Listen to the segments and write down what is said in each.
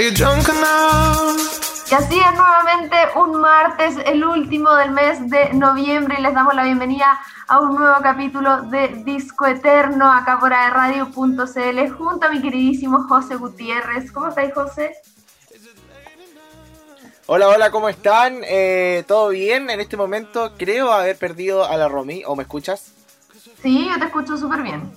Y así es nuevamente un martes, el último del mes de noviembre, y les damos la bienvenida a un nuevo capítulo de Disco Eterno acá por radio.cl junto a mi queridísimo José Gutiérrez. ¿Cómo estáis, José? Hola, hola, ¿cómo están? Eh, ¿Todo bien? En este momento creo haber perdido a la Romy, ¿o me escuchas? Sí, yo te escucho súper bien.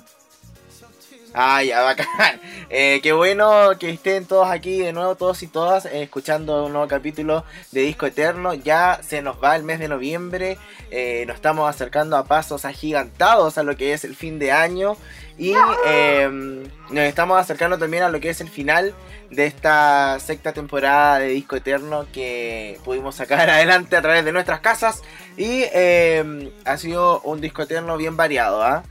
Ah, ya, bacán. Eh, qué bueno que estén todos aquí de nuevo, todos y todas, eh, escuchando un nuevo capítulo de Disco Eterno. Ya se nos va el mes de noviembre, eh, nos estamos acercando a pasos agigantados a lo que es el fin de año y em, nos estamos acercando también a lo que es el final de esta sexta temporada de Disco Eterno que pudimos sacar adelante a través de nuestras casas y em, ha sido un Disco Eterno bien variado, ¿ah?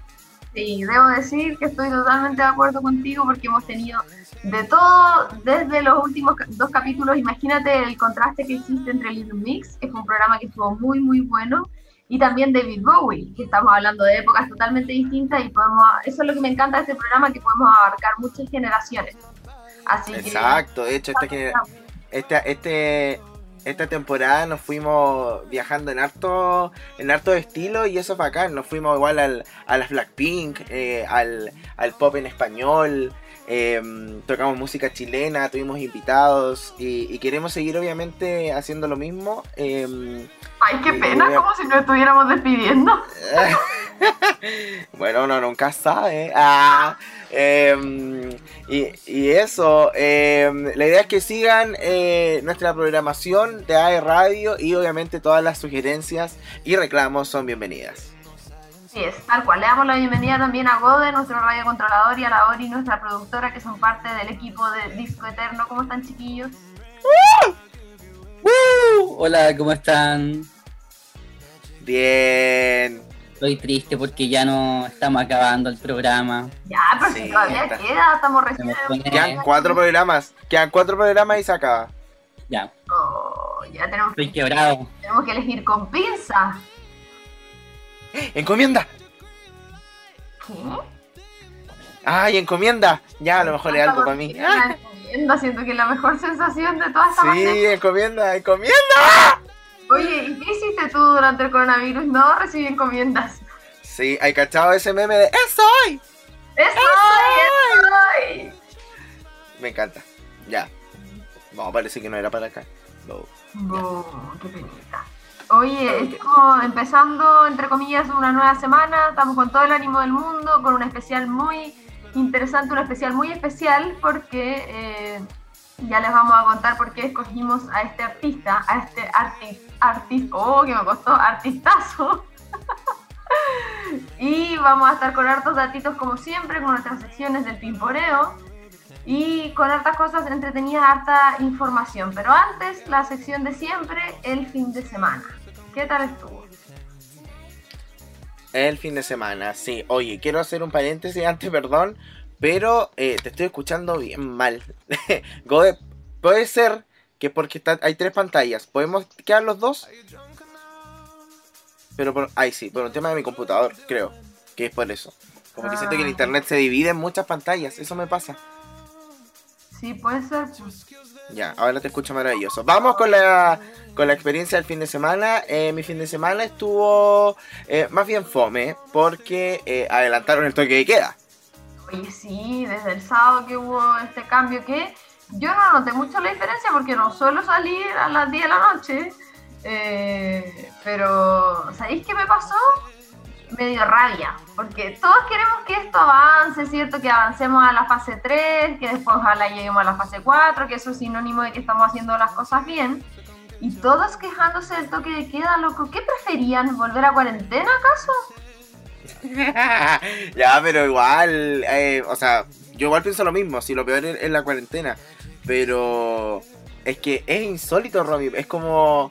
Sí, debo decir que estoy totalmente de acuerdo contigo porque hemos tenido de todo desde los últimos dos capítulos. Imagínate el contraste que existe entre Little Mix, que fue un programa que estuvo muy, muy bueno, y también David Bowie, que estamos hablando de épocas totalmente distintas y podemos, eso es lo que me encanta de este programa, que podemos abarcar muchas generaciones. Así Exacto, de hecho, este, este, este, esta temporada nos fuimos viajando en harto, en harto estilo y eso es bacán. Nos fuimos igual al, a las Blackpink, eh, al, al pop en español, em, tocamos música chilena, tuvimos invitados y, queremos seguir obviamente haciendo lo mismo. Em, Ay, qué pena, como si nos estuviéramos despidiendo. bueno, uno nunca sabe. Ah, em, y, eso, la idea es que sigan eh, nuestra programación de AE Radio y obviamente todas las sugerencias y reclamos son bienvenidas. Sí, es tal cual. Le damos la bienvenida también a Gode, nuestro radio controlador, y a la Ori, nuestra productora, que son parte del equipo de Disco Eterno. ¿Cómo están, chiquillos? Hola, ¿cómo están? Bien. Estoy triste porque ya no estamos acabando el programa. Ya, pero si todavía queda, estamos recién. Quedan cuatro programas. Quedan cuatro programas y se acaba. Ya. Oh, ya tenemos Estoy quebrado. Tenemos que elegir con pinza. ¡Encomienda! ¿Qué? ¡Ay, encomienda! Ya, a lo mejor es algo para mí. Encomienda, siento que es la mejor sensación de toda esta Sí, encomienda, encomienda. Oye, ¿y qué hiciste tú durante el coronavirus? No recibí encomiendas. Sí, hay cachado ese meme de ¡Es hoy! ¡Es, hoy! Me encanta. Ya. No, parece que no era para acá. No. qué penita. Oye, estamos empezando, entre comillas, una nueva semana. Estamos con todo el ánimo del mundo, con un especial muy interesante, un especial muy especial, porque eh, ya les vamos a contar por qué escogimos a este artista, a este artista, artista, oh, que me costó, artistazo. y vamos a estar con hartos datitos como siempre, con nuestras secciones del pimporeo y con hartas cosas entretenidas, harta información. Pero antes, la sección de siempre, el fin de semana. ¿Qué tal estuvo? El fin de semana, sí. Oye, quiero hacer un paréntesis antes, perdón, pero eh, te estoy escuchando bien mal. Gode, puede ser que porque hay tres pantallas, ¿podemos quedar los dos? Pero por, ay sí, por un tema de mi computador, creo. Que es por eso. Como que siento que el ah. internet se divide en muchas pantallas, eso me pasa. Sí, puede ser. Ya, ahora te escucho maravilloso. Vamos con la, con la experiencia del fin de semana. Eh, mi fin de semana estuvo eh, más bien fome porque adelantaron el toque de queda. Oye, sí, desde el sábado que hubo este cambio que yo no noté mucho la diferencia porque no suelo salir a las 10 de la noche. Eh, pero, ¿sabéis qué me pasó? Me dio rabia, porque todos queremos que esto avance, ¿cierto? Que avancemos a la fase 3, que después ojalá lleguemos a la fase 4, que eso es sinónimo de que estamos haciendo las cosas bien. Y todos quejándose del toque de queda, loco. ¿Qué preferían? ¿Volver a cuarentena acaso? ya, pero igual, eh, o sea, yo igual pienso lo mismo, si lo peor es, la cuarentena. Pero es que es insólito, Robbie. Es como,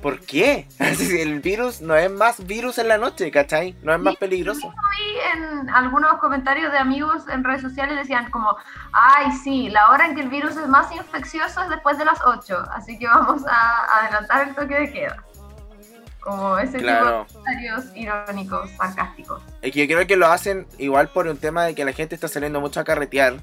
¿por qué? El virus no es más virus en la noche, ¿cachai? No es más peligroso. Vi en algunos comentarios de amigos en redes sociales decían como, ay, sí, la hora en que el virus es más infeccioso es después de las 8, así que vamos a adelantar el toque de queda. Como ese Claro. tipo de comentarios irónicos, sarcásticos. Es que yo creo que lo hacen igual por un tema de que la gente está saliendo mucho a carretear,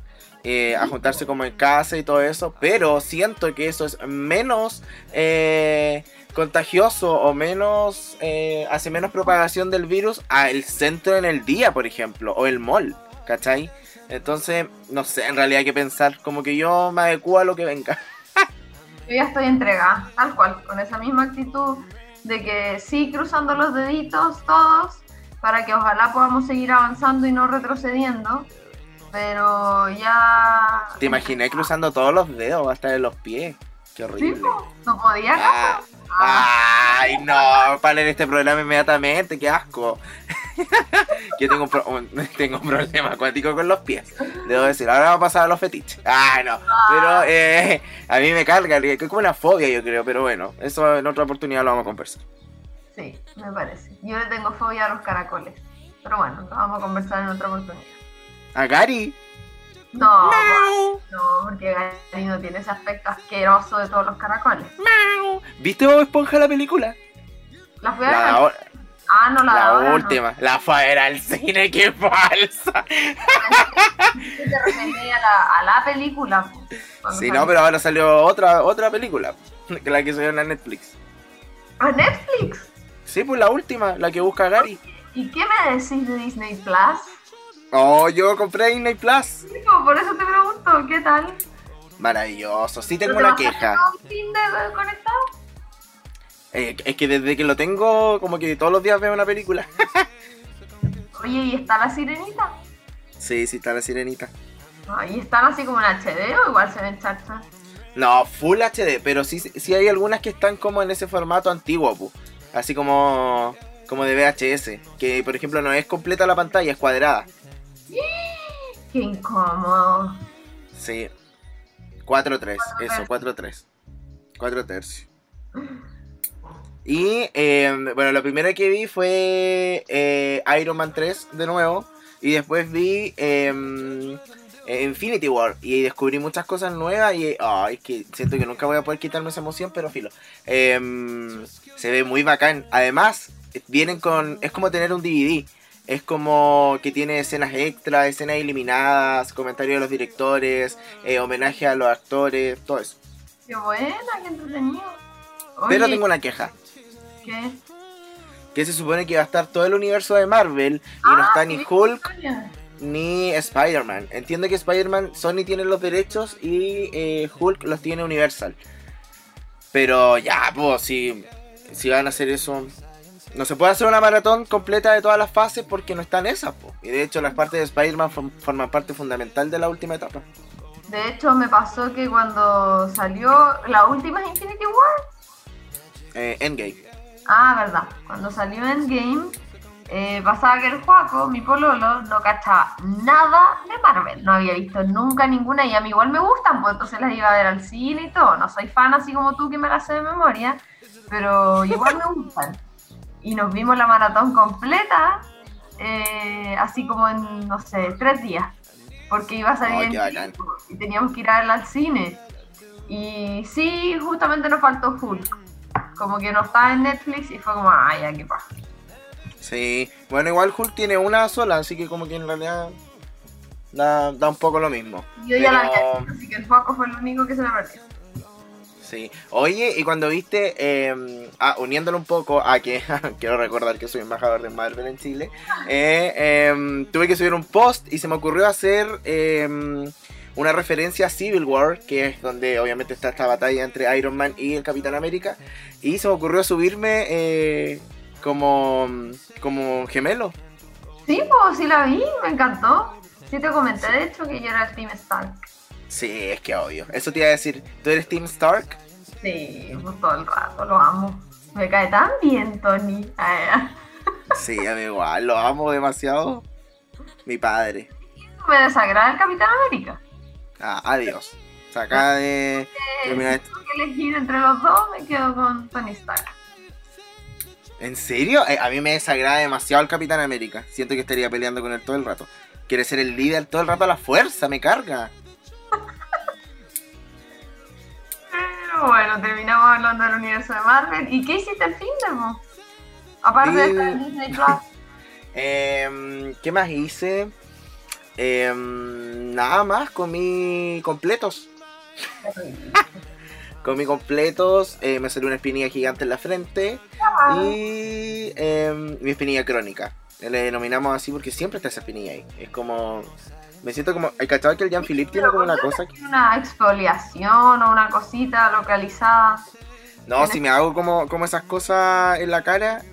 eh, a juntarse como en casa y todo eso, pero siento que eso es menos eh, contagioso o menos eh, hace menos propagación del virus al centro en el día, por ejemplo, o el mall, ¿cachai? Entonces, no sé, en realidad hay que pensar, como que yo me adecuo a lo que venga. Yo ya estoy entregada, tal cual, con esa misma actitud de que sí cruzando los deditos todos para que ojalá podamos seguir avanzando y no retrocediendo. Pero ya... Te imaginé cruzando todos los dedos hasta de los pies. Qué Sí, horrible. po, no podía. Ah, Ay, no, paren este programa inmediatamente, qué asco. Yo tengo un, pro- un- tengo un problema acuático con los pies. Debo decir, ahora vamos a pasar a los fetiches. Ah, no. Pero eh, a mí me carga, es como una fobia, yo creo. Pero bueno, eso en otra oportunidad lo vamos a conversar. Sí, me parece. Yo le tengo fobia a los caracoles. Pero bueno, lo vamos a conversar en otra oportunidad. A Gary. No, no, porque Gary no tiene ese aspecto asqueroso de todos los caracoles. ¿Viste Bob Esponja la película? La fui a ver. La, o- Ah, no, la, la ahora no. última. La fue a ver al cine, qué falsa. Yo te a la, a la película. Sí, salió. no, pero ahora salió otra, otra película. Que la que salió en la Netflix. ¿A Netflix? Sí, pues la última, la que busca Gary. ¿Y qué me decís de Disney Plus? Oh, yo compré Disney Plus. Por eso te pregunto, ¿qué tal? Maravilloso. Sí tengo ¿No te una queja. conectado? Eh, es que desde que lo tengo, como que todos los días veo una película. Oye, ¿y está la sirenita? Sí, sí está la sirenita. ¿Y están así como en HD o igual se ven chachas? No, Full HD, pero sí, sí hay algunas que están como en ese formato antiguo, pu. así como, como de VHS, que por ejemplo no es completa la pantalla, es cuadrada. Qué incómodo. Sí. 4-3, eso, 4-3. 4 tercios. Y eh, bueno, lo primero que vi fue eh, Iron Man 3 de nuevo. Y después vi eh, Infinity War. Y descubrí muchas cosas nuevas. Y ay, es que siento que nunca voy a poder quitarme esa emoción, pero filo. Eh, se ve muy bacán. Además, vienen con. Es como tener un DVD. Es como que tiene escenas extras, escenas eliminadas, comentarios de los directores, eh, homenaje a los actores, todo eso. Qué buena, qué entretenido. Oye, Pero tengo una queja. ¿qué? Que se supone que va a estar todo el universo de Marvel y no Ah, está ni Hulk historia. ni Spider-Man. Entiendo que Spider-Man, Sony tiene los derechos y eh, Hulk los tiene Universal. Pero ya, pues, si, si van a hacer eso... No se puede hacer una maratón completa de todas las fases porque no están esas, po. Y de hecho las partes de Spider-Man form- forman parte fundamental de la última etapa. De hecho, me pasó que cuando salió la última Infinity War, Eh, Endgame. ah, verdad, cuando salió Endgame, eh, pasaba que el Juaco, mi pololo, no cachaba nada de Marvel, no había visto nunca ninguna y a mí igual me gustan, pues entonces las iba a ver al cine y todo, no soy fan así como tú que me las sé de memoria, pero igual me gustan. Y nos vimos la maratón completa, eh, así como en, no sé, tres días, porque iba a salir Ay, en y teníamos que ir a al cine. Y sí, justamente nos faltó Hulk. Como que no estaba en Netflix y fue como, ay, ya, qué pasa. Sí, bueno, igual Hulk tiene una sola, así que como que en realidad da, da un poco lo mismo. Yo ya la había así que el foco fue el único que se me perdió. Sí. Oye, y cuando viste, eh, ah, uniéndolo un poco a que quiero recordar que soy embajador de Marvel en Chile, eh, eh, tuve que subir un post y se me ocurrió hacer eh, una referencia a Civil War, que es donde obviamente está esta batalla entre Iron Man y el Capitán América, y se me ocurrió subirme eh, como, como gemelo. Sí, pues sí la vi, me encantó. Sí te comenté, de hecho, que yo era el Team Stark. Sí, es que obvio. Eso te iba a decir, ¿tú eres Team Stark? Sí, pues todo el rato, lo amo. Me cae tan bien, Tony. Ay, Sí, a mí igual, lo amo demasiado. Mi padre. me desagrada el Capitán América. Ah, adiós. O sea, acá de terminar que elegir entre los dos, me quedo con Tony Stark. ¿En serio? Eh, a mí me desagrada demasiado el Capitán América. Siento que estaría peleando con él todo el rato. Quiere ser el líder todo el rato a la fuerza, me carga. Bueno, terminamos hablando del universo de Marvel. ¿Y qué hiciste el fin de? Aparte de estar en Disney Plus. Em, ¿Qué más hice? Em, nada más, comí completos. Comí completos, eh, me salió una espinilla gigante en la frente y em, mi espinilla crónica. Le denominamos así porque siempre está esa espinilla ahí. Es como... Me siento como... ¿Hay cachado que el Jean-Philippe tiene como una cosa que... Una exfoliación o una cosita localizada. No, si me hago como, como esas cosas en la cara.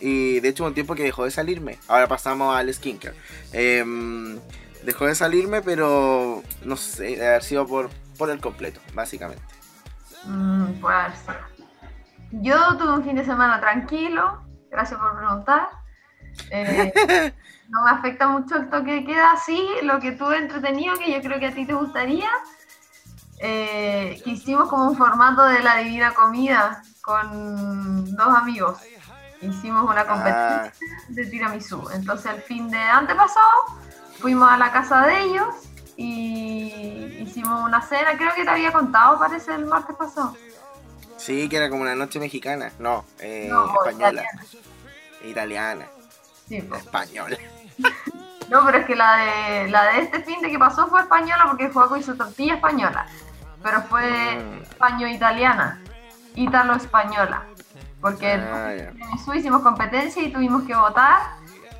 Y de hecho hubo un tiempo que dejó de salirme. Ahora pasamos al skincare. Em, dejó de salirme, pero no sé, debe haber sido por, por el completo, básicamente. Mm, puede ser. Yo tuve un fin de semana tranquilo, gracias por preguntar. Eh, no me afecta mucho el toque de queda, sí, lo que tuve entretenido, que yo creo que a ti te gustaría, eh, que hicimos como un formato de la divina comida con dos amigos. Hicimos una competencia Ah, de tiramisú. Entonces el fin de antepasado fuimos a la casa de ellos y hicimos una cena, creo que te había contado, parece, el martes pasado. sí, que era como una noche mexicana. No, eh, No, española. italiana. Italiana. Sí, pues. Española. No, pero es que la de, la de este fin de que pasó fue española porque Joaco hizo tortilla española. Pero fue Mm. español-italiana. Ítalo-española. Porque Ah, en hicimos competencia y tuvimos que votar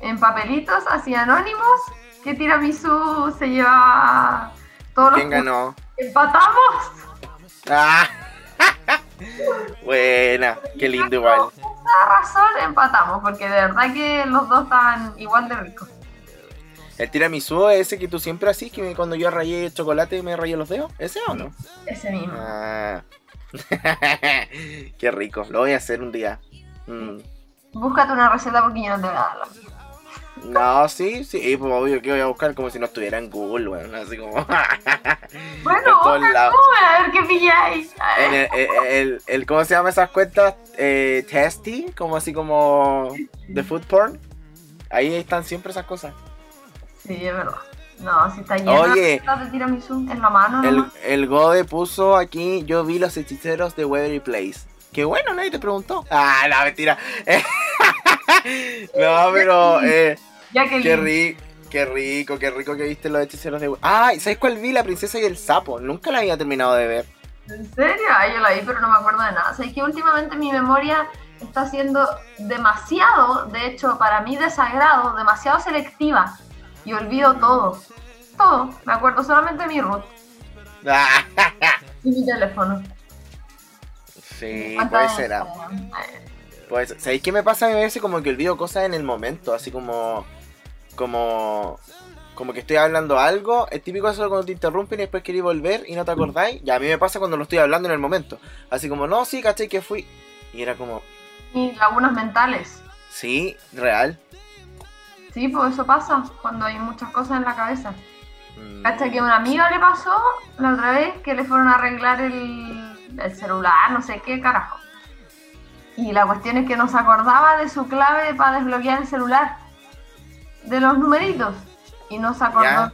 en papelitos así anónimos que tiramisú se llevaba todos los ¿Quién ganó? ¡Empatamos! Ah. Buena, qué lindo igual. Razón empatamos, porque de verdad que los dos estaban igual de ricos. El tiramisú es ese que tú siempre haces, que cuando yo rayé chocolate me rayé los dedos. ¿Ese o no? Ese mismo. Ah. Qué rico, lo voy a hacer un día. Mm. Búscate una receta porque yo no te voy a dar. No, sí, sí, pues obvio que voy a buscar como si no estuviera en Google, bueno, así como. Bueno, todos lados. a ver qué pilláis. En el, el, el- el- ¿Cómo se llama esas cuentas? Eh, testy, como así como de food porn. Ahí están siempre esas cosas. Sí, es verdad. No, si está lleno Oye. de tiramisú en la mano. El, nomás. el Gode puso aquí, yo vi los hechiceros de Waverly Place. Qué bueno, nadie te preguntó. Ah, no, mentira. no, pero eh, qué, lindo. ri- qué rico, qué rico que viste los hechiceros de Ay, ¿sabes cuál vi? La princesa y el sapo. Nunca la había terminado de ver. ¿En serio? Ay, yo la vi, pero no me acuerdo de nada. O sea, es que últimamente mi memoria está siendo demasiado, de hecho, para mí desagrado, demasiado selectiva. Y olvido todo. Todo. Me acuerdo solamente de mi root y mi teléfono. sí, puede de ser. Pues, ¿sabéis qué me pasa? A veces como que olvido cosas en el momento, así como. Como. Como que estoy hablando algo, es típico eso cuando te interrumpen y después queréis volver y no te acordáis. Ya a mí me pasa cuando lo estoy hablando en el momento. Así como, no, sí, caché que fui. Y era como, Y lagunas mentales. sí, real. Sí, pues eso pasa cuando hay muchas cosas en la cabeza. Mm, Hasta que a una amiga le pasó la otra vez que le fueron a arreglar el, el celular, no sé qué carajo. Y la cuestión es que no se acordaba de su clave para desbloquear el celular, de los numeritos. Y no se acordó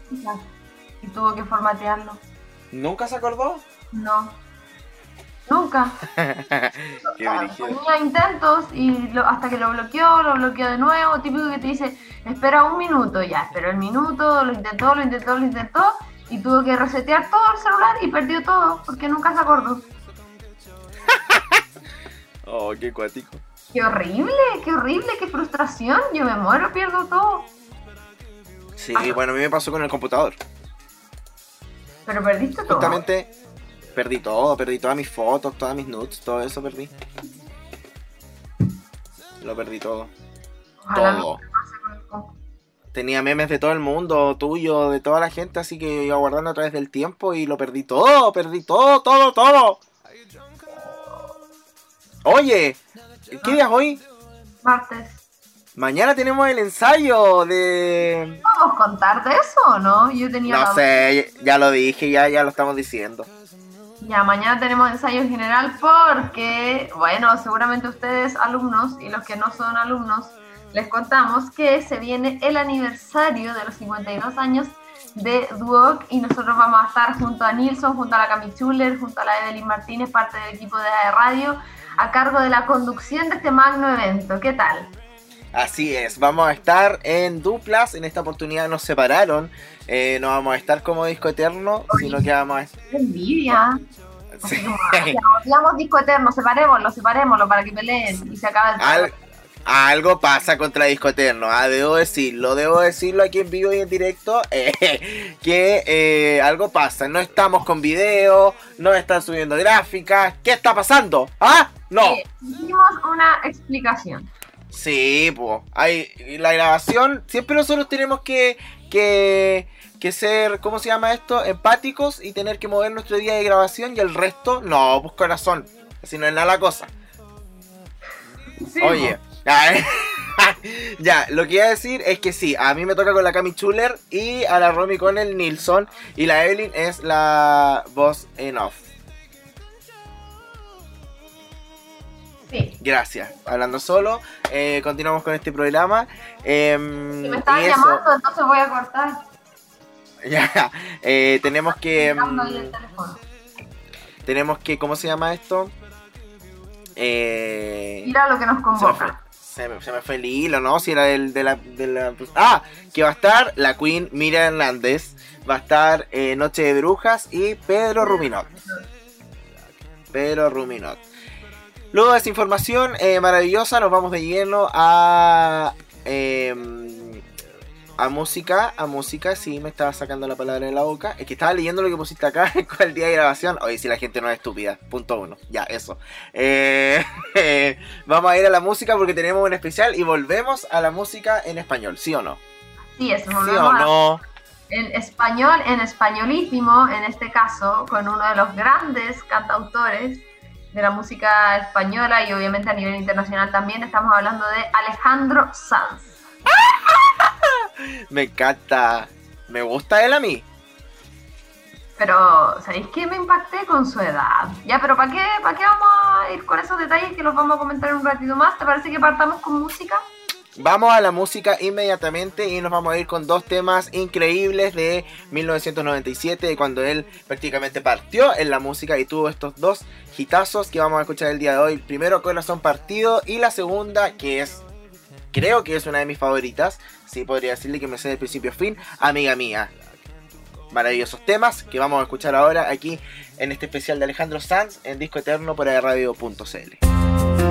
y tuvo que formatearlo. ¿Nunca se acordó? No, nunca. Ponía intentos y lo- hasta que lo bloqueó, lo bloqueó de nuevo, típico que te dice, espera un minuto, ya, esperó el minuto, lo intentó, lo intentó, lo intentó, y tuvo que resetear todo el celular y perdió todo, porque nunca se acordó. Oh, qué cuático. Qué horrible, qué horrible, qué frustración, yo me muero, pierdo todo. Sí, bueno, a mí me pasó con el computador. Pero perdiste todo. Justamente perdí todo, perdí todas mis fotos, todas mis nudes, todo eso perdí. Lo perdí todo. Ojalá todo. Tenía memes de todo el mundo, tuyo, de toda la gente, así que iba guardando a través del tiempo y lo perdí todo, perdí todo, todo, todo. Oye, ¿qué día es hoy? Martes. Mañana tenemos el ensayo de... ¿Vamos a contar de eso o no? Yo tenía la No sé, ya lo dije, ya, ya lo estamos diciendo. Ya, mañana tenemos ensayo general porque, bueno, seguramente ustedes alumnos y los que no son alumnos, les contamos que se viene el aniversario de los 52 años de Duoc y nosotros vamos a estar junto a Nilsson, junto a la Cami Schuller, junto a la Evelyn Martínez, parte del equipo de AE Radio, a cargo de la conducción de este magno evento. ¿Qué tal? Así es, vamos a estar en duplas. En esta oportunidad nos separaron. Eh, no vamos a estar como disco eterno, sino que vamos a estar. envidia! Sí. Odiamos disco eterno, separémoslo, separémoslo para que peleen y se acabe el Al- algo pasa contra Disco Eterno, ah, debo decirlo, debo decirlo aquí en vivo y en directo, eh, que eh, algo pasa, no estamos con video, no están subiendo gráficas, ¿qué está pasando? ¿Ah? No. Eh, Hicimos una explicación. Sí, pues, hay la grabación, siempre nosotros tenemos que, que, que ser, ¿cómo se llama esto? Empáticos y tener que mover nuestro día de grabación y el resto, no, pues corazón, así no es nada la cosa. Sí, Oye, ya, lo que iba a decir es que sí, a mí me toca con la Cami Chuler y a la Romy con el Nilsson y la Evelyn es la voz en off. Sí. Gracias. Hablando solo, eh, continuamos con este programa. em, Si me estaban llamando, entonces voy a cortar. ya, eh, tenemos que... Em, tenemos que, ¿cómo se llama esto? Eh, Mira lo que nos se, me fue, convoca. se me- se me fue el hilo, ¿no? Si era el de la, de la- Ah, que va a estar la Queen Mira Hernández, va a estar Noche de Brujas y Pedro Ruminot. Pedro Ruminot. Luego de esa información eh, maravillosa, nos vamos de lleno a. em, a música, a música, sí, me estaba sacando la palabra de la boca. Es que estaba leyendo lo que pusiste acá con el día de grabación. Oye, si la gente no es estúpida. Punto uno. Ya, eso. Eh, vamos a ir a la música porque tenemos un especial y volvemos a la música en español, ¿sí o no? Sí, es ¿Sí volvemos o a- no? en español, en españolísimo, en este caso, con uno de los grandes cantautores de la música española y obviamente a nivel internacional también. Estamos hablando de Alejandro Sanz. Me encanta. Me gusta él a mí. Pero, ¿sabéis qué? Me impacté con su edad. Ya, pero ¿para qué, ¿para qué vamos a ir con esos detalles que los vamos a comentar en un ratito más? ¿Te parece que partamos con música? Vamos a la música inmediatamente y nos vamos a ir con dos temas increíbles de 1997, de cuando él prácticamente partió en la música y tuvo estos dos hitazos que vamos a escuchar el día de hoy. Primero Corazón Partido y la segunda que es, creo que es una de mis favoritas, sí podría decirle que me sé de principio a fin, Amiga Mía. Maravillosos temas que vamos a escuchar ahora aquí en este especial de Alejandro Sanz en Disco Eterno por radio.cl.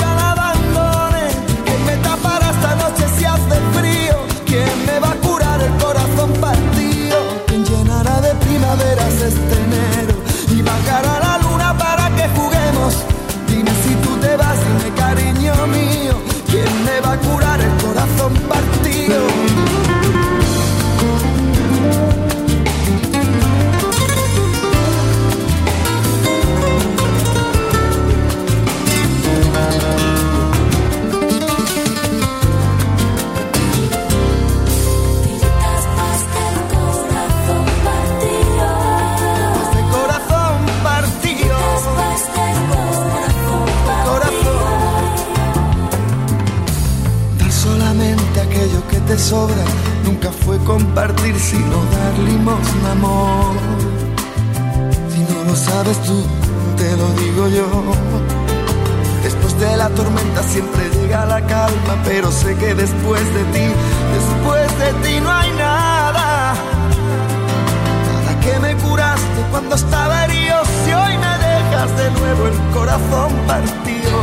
cuando estaba herido, si hoy me dejas de nuevo el corazón partido,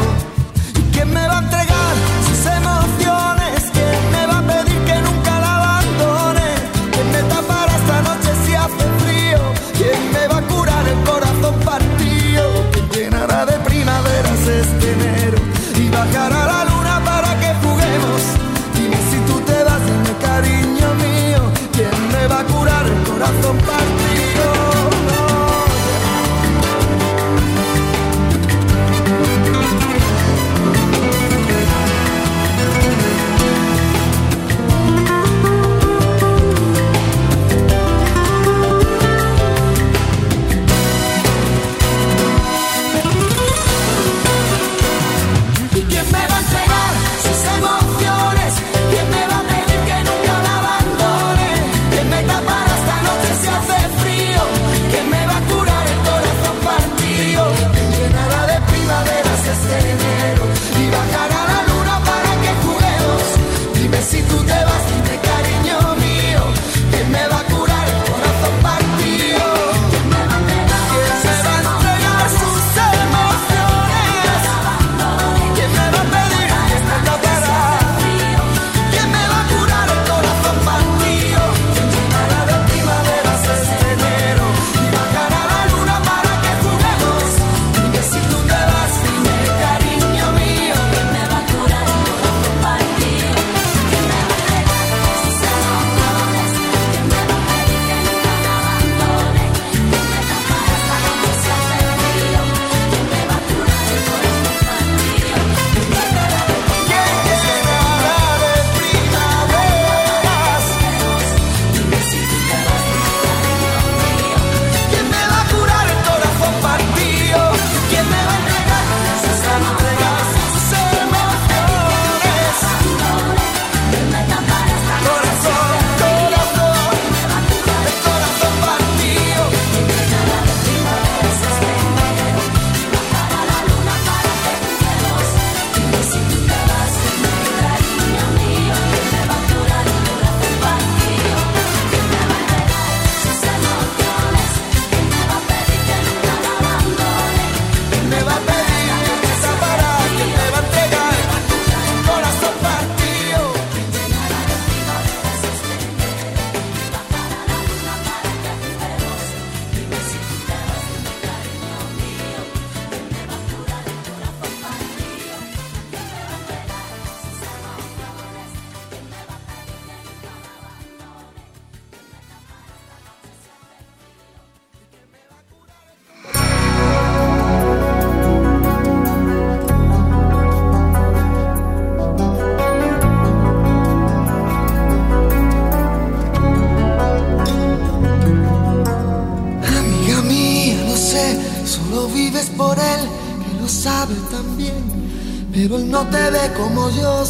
¿quién me va a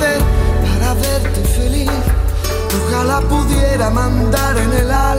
para verte feliz? Ojalá pudiera mandar en el aire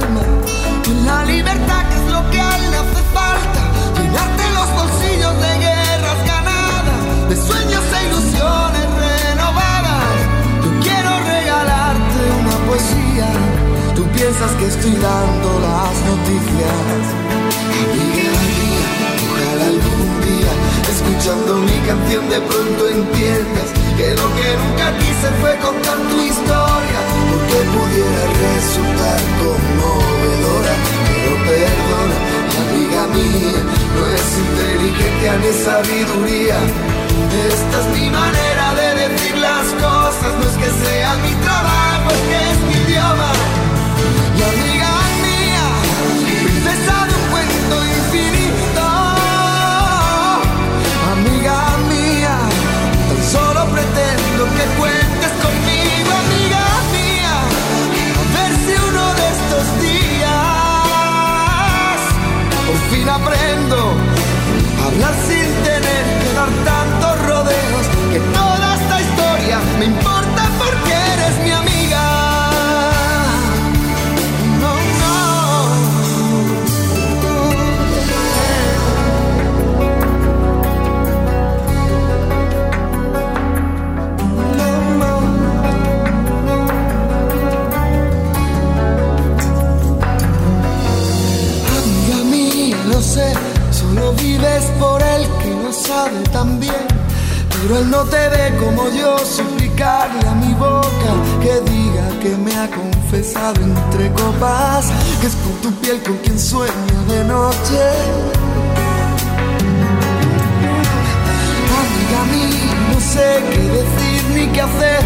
sé qué decir ni qué hacer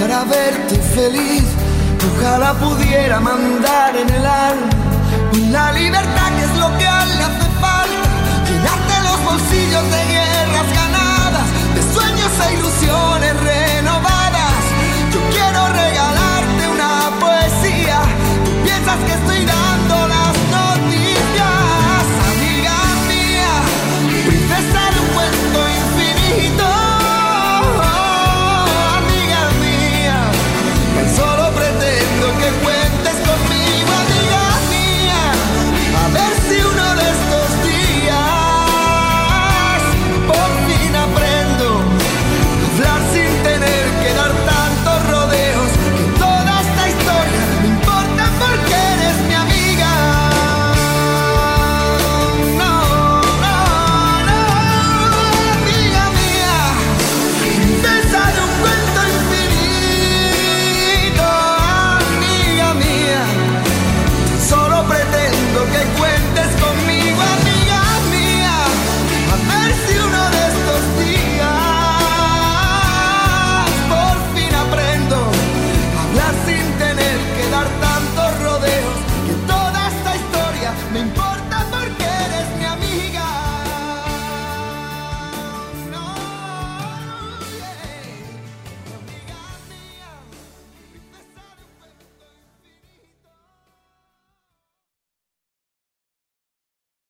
para verte feliz. Ojalá pudiera mandar en el alma La libertad que es lo que a él le hace falta. Llenarte los bolsillos de guerras ganadas, de sueños e ilusiones renovadas. Yo quiero regalarte una poesía. Tú piensas que estoy dando